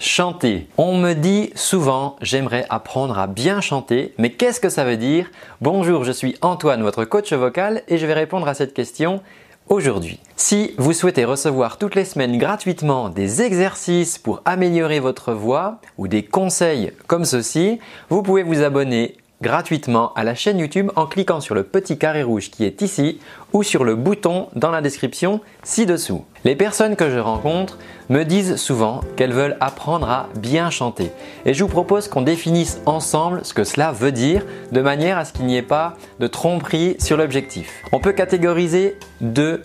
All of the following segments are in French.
chanter On me dit souvent j'aimerais apprendre à bien chanter, mais qu'est-ce que ça veut dire? Bonjour, je suis Antoine, votre coach vocal, et je vais répondre à cette question aujourd'hui. Si vous souhaitez recevoir toutes les semaines gratuitement des exercices pour améliorer votre voix ou des conseils comme ceci, vous pouvez vous abonner gratuitement à la chaîne YouTube en cliquant sur le petit carré rouge qui est ici ou sur le bouton dans la description ci-dessous. Les personnes que je rencontre me disent souvent qu'elles veulent apprendre à bien chanter et je vous propose qu'on définisse ensemble ce que cela veut dire de manière à ce qu'il n'y ait pas de tromperie sur l'objectif. On peut catégoriser deux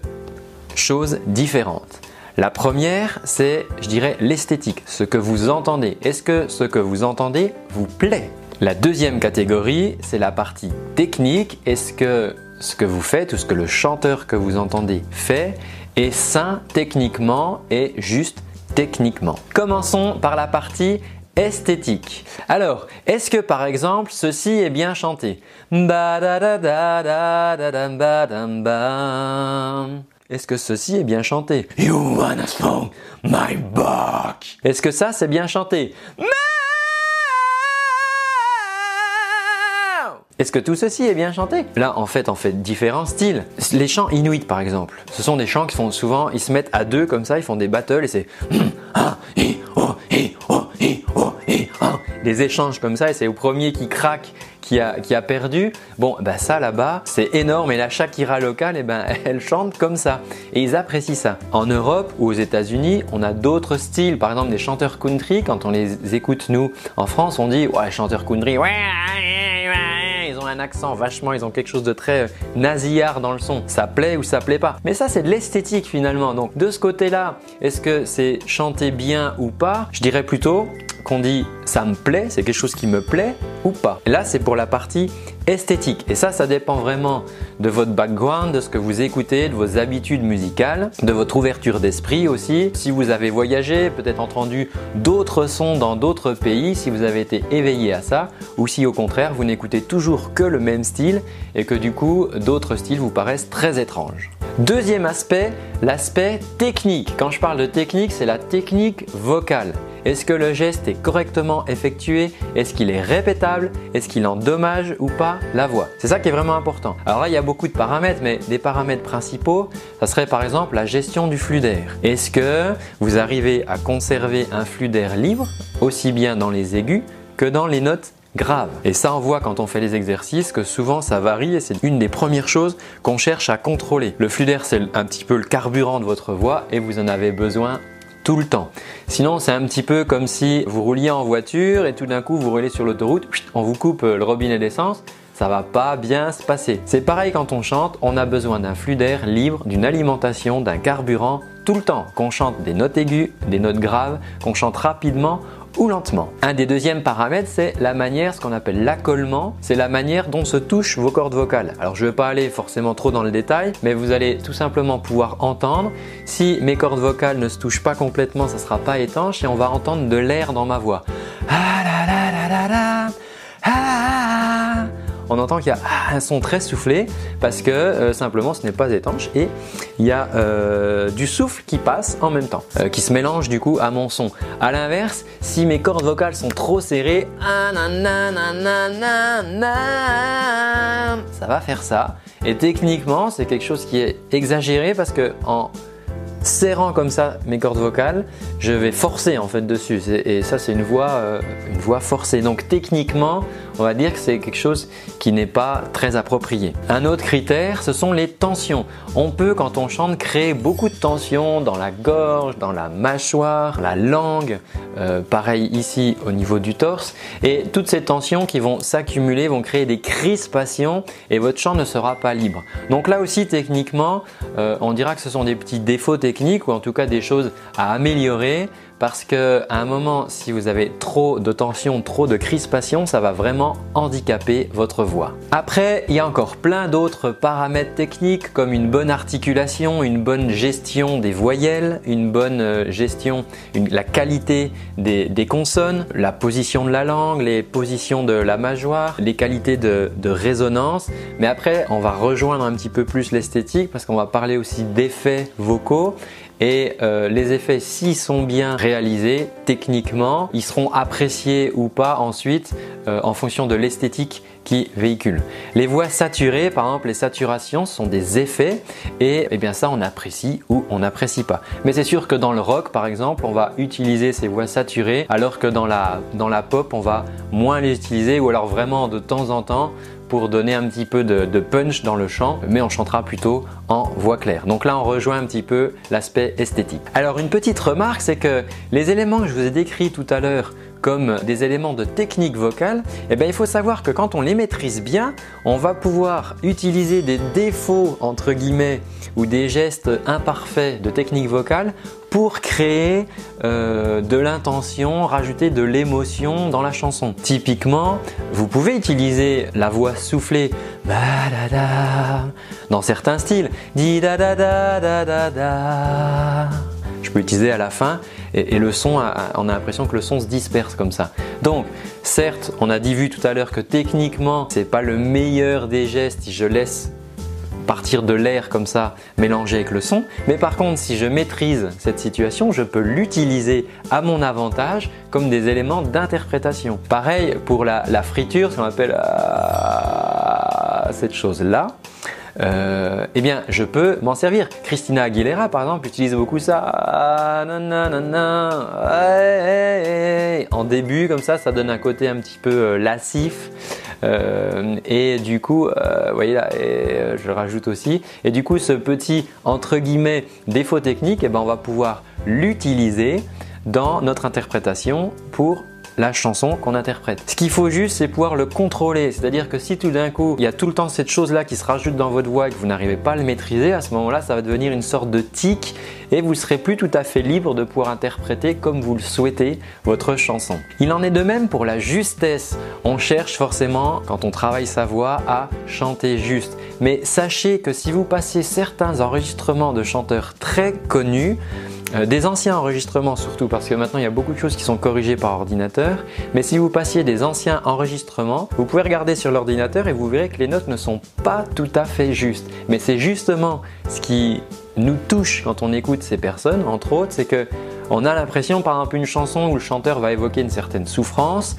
choses différentes. La première, c'est, je dirais, l'esthétique, ce que vous entendez. Est-ce que ce que vous entendez vous plaît? La deuxième catégorie, c'est la partie technique. Est-ce que ce que vous faites ou ce que le chanteur que vous entendez fait est sain techniquement et juste techniquement? Commençons par la partie esthétique. Alors, est-ce que par exemple ceci est bien chanté? Est-ce que ceci est bien chanté? You wanna my Est-ce que ça c'est bien chanté? Est-ce que tout ceci est bien chanté Là, en fait, on fait différents styles. Les chants inuits, par exemple, ce sont des chants qui font souvent, ils se mettent à deux comme ça, ils font des battles et c'est des échanges comme ça et c'est au premier qui craque qui a, qui a perdu. Bon, ben ça là-bas, c'est énorme et la Shakira locale, eh ben, elle chante comme ça et ils apprécient ça. En Europe ou aux États-Unis, on a d'autres styles, par exemple des chanteurs country. Quand on les écoute nous en France, on dit ouais, chanteur country, ouais un accent vachement, ils ont quelque chose de très euh, nasillard dans le son. Ça plaît ou ça plaît pas. Mais ça, c'est de l'esthétique finalement. Donc de ce côté-là, est-ce que c'est chanter bien ou pas? Je dirais plutôt qu'on dit ça me plaît, c'est quelque chose qui me plaît ou pas. Là, c'est pour la partie esthétique. Et ça, ça dépend vraiment de votre background, de ce que vous écoutez, de vos habitudes musicales, de votre ouverture d'esprit aussi. Si vous avez voyagé, peut-être entendu d'autres sons dans d'autres pays, si vous avez été éveillé à ça, ou si au contraire, vous n'écoutez toujours que le même style et que du coup, d'autres styles vous paraissent très étranges. Deuxième aspect, l'aspect technique. Quand je parle de technique, c'est la technique vocale. Est-ce que le geste est correctement effectué? Est-ce qu'il est répétable? Est-ce qu'il endommage ou pas la voix? C'est ça qui est vraiment important. Alors là, il y a beaucoup de paramètres, mais des paramètres principaux, ça serait par exemple la gestion du flux d'air. Est-ce que vous arrivez à conserver un flux d'air libre, aussi bien dans les aigus que dans les notes graves? Et ça, on voit quand on fait les exercices que souvent ça varie et c'est une des premières choses qu'on cherche à contrôler. Le flux d'air, c'est un petit peu le carburant de votre voix et vous en avez besoin tout le temps. Sinon, c'est un petit peu comme si vous rouliez en voiture et tout d'un coup vous roulez sur l'autoroute, on vous coupe euh, le robinet d'essence, ça va pas bien se passer. C'est pareil quand on chante, on a besoin d'un flux d'air libre, d'une alimentation, d'un carburant tout le temps. Qu'on chante des notes aiguës, des notes graves, qu'on chante rapidement ou lentement. Un des deuxièmes paramètres, c'est la manière, ce qu'on appelle l'accollement, c'est la manière dont se touchent vos cordes vocales. Alors je ne vais pas aller forcément trop dans le détail, mais vous allez tout simplement pouvoir entendre. Si mes cordes vocales ne se touchent pas complètement, ça ne sera pas étanche et on va entendre de l'air dans ma voix. Ah on entend qu'il y a un son très soufflé parce que euh, simplement ce n'est pas étanche et il y a euh, du souffle qui passe en même temps, euh, qui se mélange du coup à mon son. A l'inverse, si mes cordes vocales sont trop serrées, ça va faire ça. Et techniquement, c'est quelque chose qui est exagéré parce que en serrant comme ça mes cordes vocales, je vais forcer en fait dessus. Et ça, c'est une voix, euh, une voix forcée. Donc techniquement, on va dire que c'est quelque chose qui n'est pas très approprié. Un autre critère, ce sont les tensions. On peut, quand on chante, créer beaucoup de tensions dans la gorge, dans la mâchoire, la langue, euh, pareil ici au niveau du torse. Et toutes ces tensions qui vont s'accumuler vont créer des crispations et votre chant ne sera pas libre. Donc là aussi, techniquement, euh, on dira que ce sont des petits défauts techniques ou en tout cas des choses à améliorer parce que à un moment, si vous avez trop de tension, trop de crispation, ça va vraiment handicaper votre voix. Après, il y a encore plein d'autres paramètres techniques comme une bonne articulation, une bonne gestion des voyelles, une bonne euh, gestion, la qualité des, consonnes, la position de la langue, les positions de la mâchoire, les qualités de, résonance. Mais après, on va rejoindre un petit peu plus l'esthétique parce qu'on va parler aussi d'effets vocaux et euh, les effets, s'ils sont bien réalisés techniquement, ils seront appréciés ou pas ensuite euh, en fonction de l'esthétique qui véhicule. Les voix saturées, par exemple, les saturations sont des effets et eh bien ça on apprécie ou on n'apprécie pas. Mais c'est sûr que dans le rock, par exemple, on va utiliser ces voix saturées alors que dans la, dans la pop, on va moins les utiliser ou alors vraiment de temps en temps pour donner un petit peu de, punch dans le chant, mais on chantera plutôt en voix claire. Donc là, on rejoint un petit peu l'aspect esthétique. Alors une petite remarque, c'est que les éléments que je vous ai décrits tout à l'heure comme des éléments de technique vocale, eh bien, il faut savoir que quand on les maîtrise bien, on va pouvoir utiliser des défauts entre guillemets ou des gestes imparfaits de technique vocale pour créer euh, de l'intention, rajouter de l'émotion dans la chanson. Typiquement, vous pouvez utiliser la voix soufflée dans certains styles. Je peux utiliser à la fin et, le son, on a l'impression que le son se disperse comme ça. Donc, certes, on a dit vu tout à l'heure que techniquement, c'est pas le meilleur des gestes si je laisse partir de l'air comme ça mélangé avec le son. Mais par contre, si je maîtrise cette situation, je peux l'utiliser à mon avantage comme des éléments d'interprétation. Pareil pour la, friture, ce qu'on appelle euh, cette chose-là. Euh, eh bien, je peux m'en servir. Christina Aguilera, par exemple, utilise beaucoup ça. En début, comme ça, ça donne un côté un petit peu euh, lascif. Euh, et du coup, vous voyez là, je rajoute aussi. Et du coup, ce petit entre guillemets défaut technique, eh ben, on va pouvoir l'utiliser dans notre interprétation pour la chanson qu'on interprète. Ce qu'il faut juste, c'est pouvoir le contrôler. C'est-à-dire que si tout d'un coup, il y a tout le temps cette chose-là qui se rajoute dans votre voix et que vous n'arrivez pas à le maîtriser, à ce moment-là, ça va devenir une sorte de tic et vous serez plus tout à fait libre de pouvoir interpréter comme vous le souhaitez votre chanson. Il en est de même pour la justesse. On cherche forcément, quand on travaille sa voix, à chanter juste. Mais sachez que si vous passez certains enregistrements de chanteurs très connus, euh, des anciens enregistrements surtout, parce que maintenant il y a beaucoup de choses qui sont corrigées par ordinateur. Mais si vous passiez des anciens enregistrements, vous pouvez regarder sur l'ordinateur et vous verrez que les notes ne sont pas tout à fait justes. Mais c'est justement ce qui nous touche quand on écoute ces personnes, entre autres, c'est que on a l'impression, par exemple, une chanson où le chanteur va évoquer une certaine souffrance,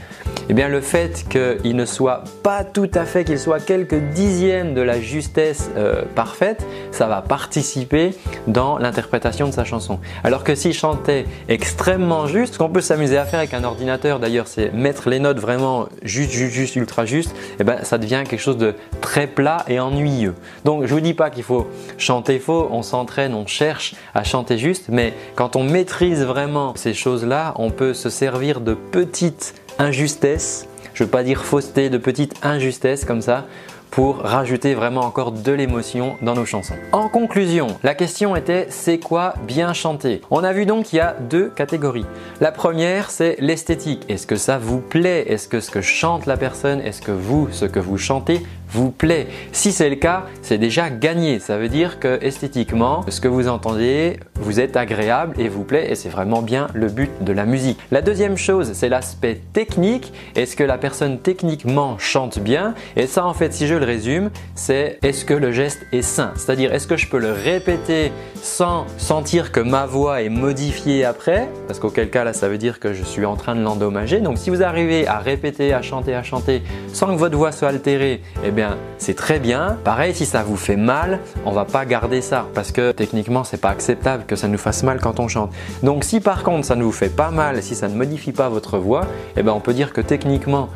eh bien le fait qu'il ne soit pas tout à fait, qu'il soit quelques dixièmes de la justesse euh, parfaite, ça va participer dans l'interprétation de sa chanson. Alors que s'il chantait extrêmement juste, ce qu'on peut s'amuser à faire avec un ordinateur d'ailleurs, c'est mettre les notes vraiment juste, juste, juste, ultra juste, eh bien ça devient quelque chose de très plat et ennuyeux. Donc je vous dis pas qu'il faut chanter faux, on s'entraîne, on cherche à chanter juste, mais quand on maîtrise vraiment ces choses-là, on peut se servir de petites injustesse, je ne veux pas dire fausseté, de petites injustesses comme ça pour rajouter vraiment encore de l'émotion dans nos chansons. En conclusion, la question était c'est quoi bien chanter? On a vu donc qu'il y a deux catégories. La première, c'est l'esthétique. Est-ce que ça vous plaît? Est-ce que ce que chante la personne, est-ce que vous, ce que vous chantez, vous plaît. Si c'est le cas, c'est déjà gagné. Ça veut dire que esthétiquement, ce que vous entendez vous êtes agréable et vous plaît et c'est vraiment bien le but de la musique. La deuxième chose, c'est l'aspect technique. Est-ce que la personne techniquement chante bien? Et ça en fait, si je le résume, c'est est-ce que le geste est sain? C'est-à-dire est-ce que je peux le répéter sans sentir que ma voix est modifiée après? Parce qu'auquel cas là, ça veut dire que je suis en train de l'endommager. Donc si vous arrivez à répéter, à chanter, à chanter sans que votre voix soit altérée, eh c'est très bien. Pareil, si ça vous fait mal, on va pas garder ça parce que techniquement c'est pas acceptable que ça nous fasse mal quand on chante. Donc si par contre ça ne vous fait pas mal, si ça ne modifie pas votre voix, eh bien on peut dire que techniquement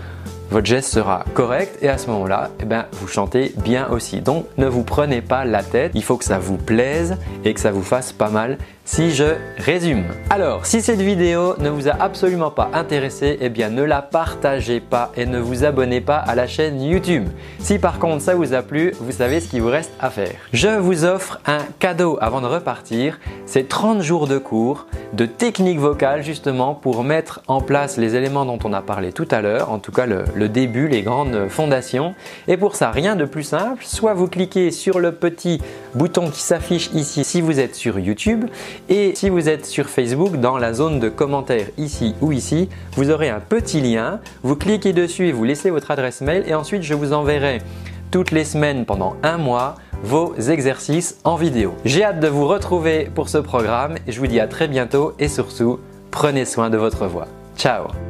votre geste sera correct et à ce moment-là, eh ben, vous chantez bien aussi. Donc ne vous prenez pas la tête, il faut que ça vous plaise et que ça vous fasse pas mal si je résume. Alors, si cette vidéo ne vous a absolument pas intéressé, eh bien ne la partagez pas et ne vous abonnez pas à la chaîne YouTube. Si par contre ça vous a plu, vous savez ce qu'il vous reste à faire. Je vous offre un cadeau avant de repartir, c'est 30 jours de cours de technique vocale justement pour mettre en place les éléments dont on a parlé tout à l'heure, en tout cas le, le, début, les grandes fondations. Et pour ça, rien de plus simple, soit vous cliquez sur le petit bouton qui s'affiche ici si vous êtes sur YouTube et si vous êtes sur Facebook, dans la zone de commentaires ici ou ici, vous aurez un petit lien. Vous cliquez dessus et vous laissez votre adresse mail et ensuite je vous enverrai toutes les semaines pendant un mois vos exercices en vidéo. J'ai hâte de vous retrouver pour ce programme je vous dis à très bientôt et surtout, prenez soin de votre voix. Ciao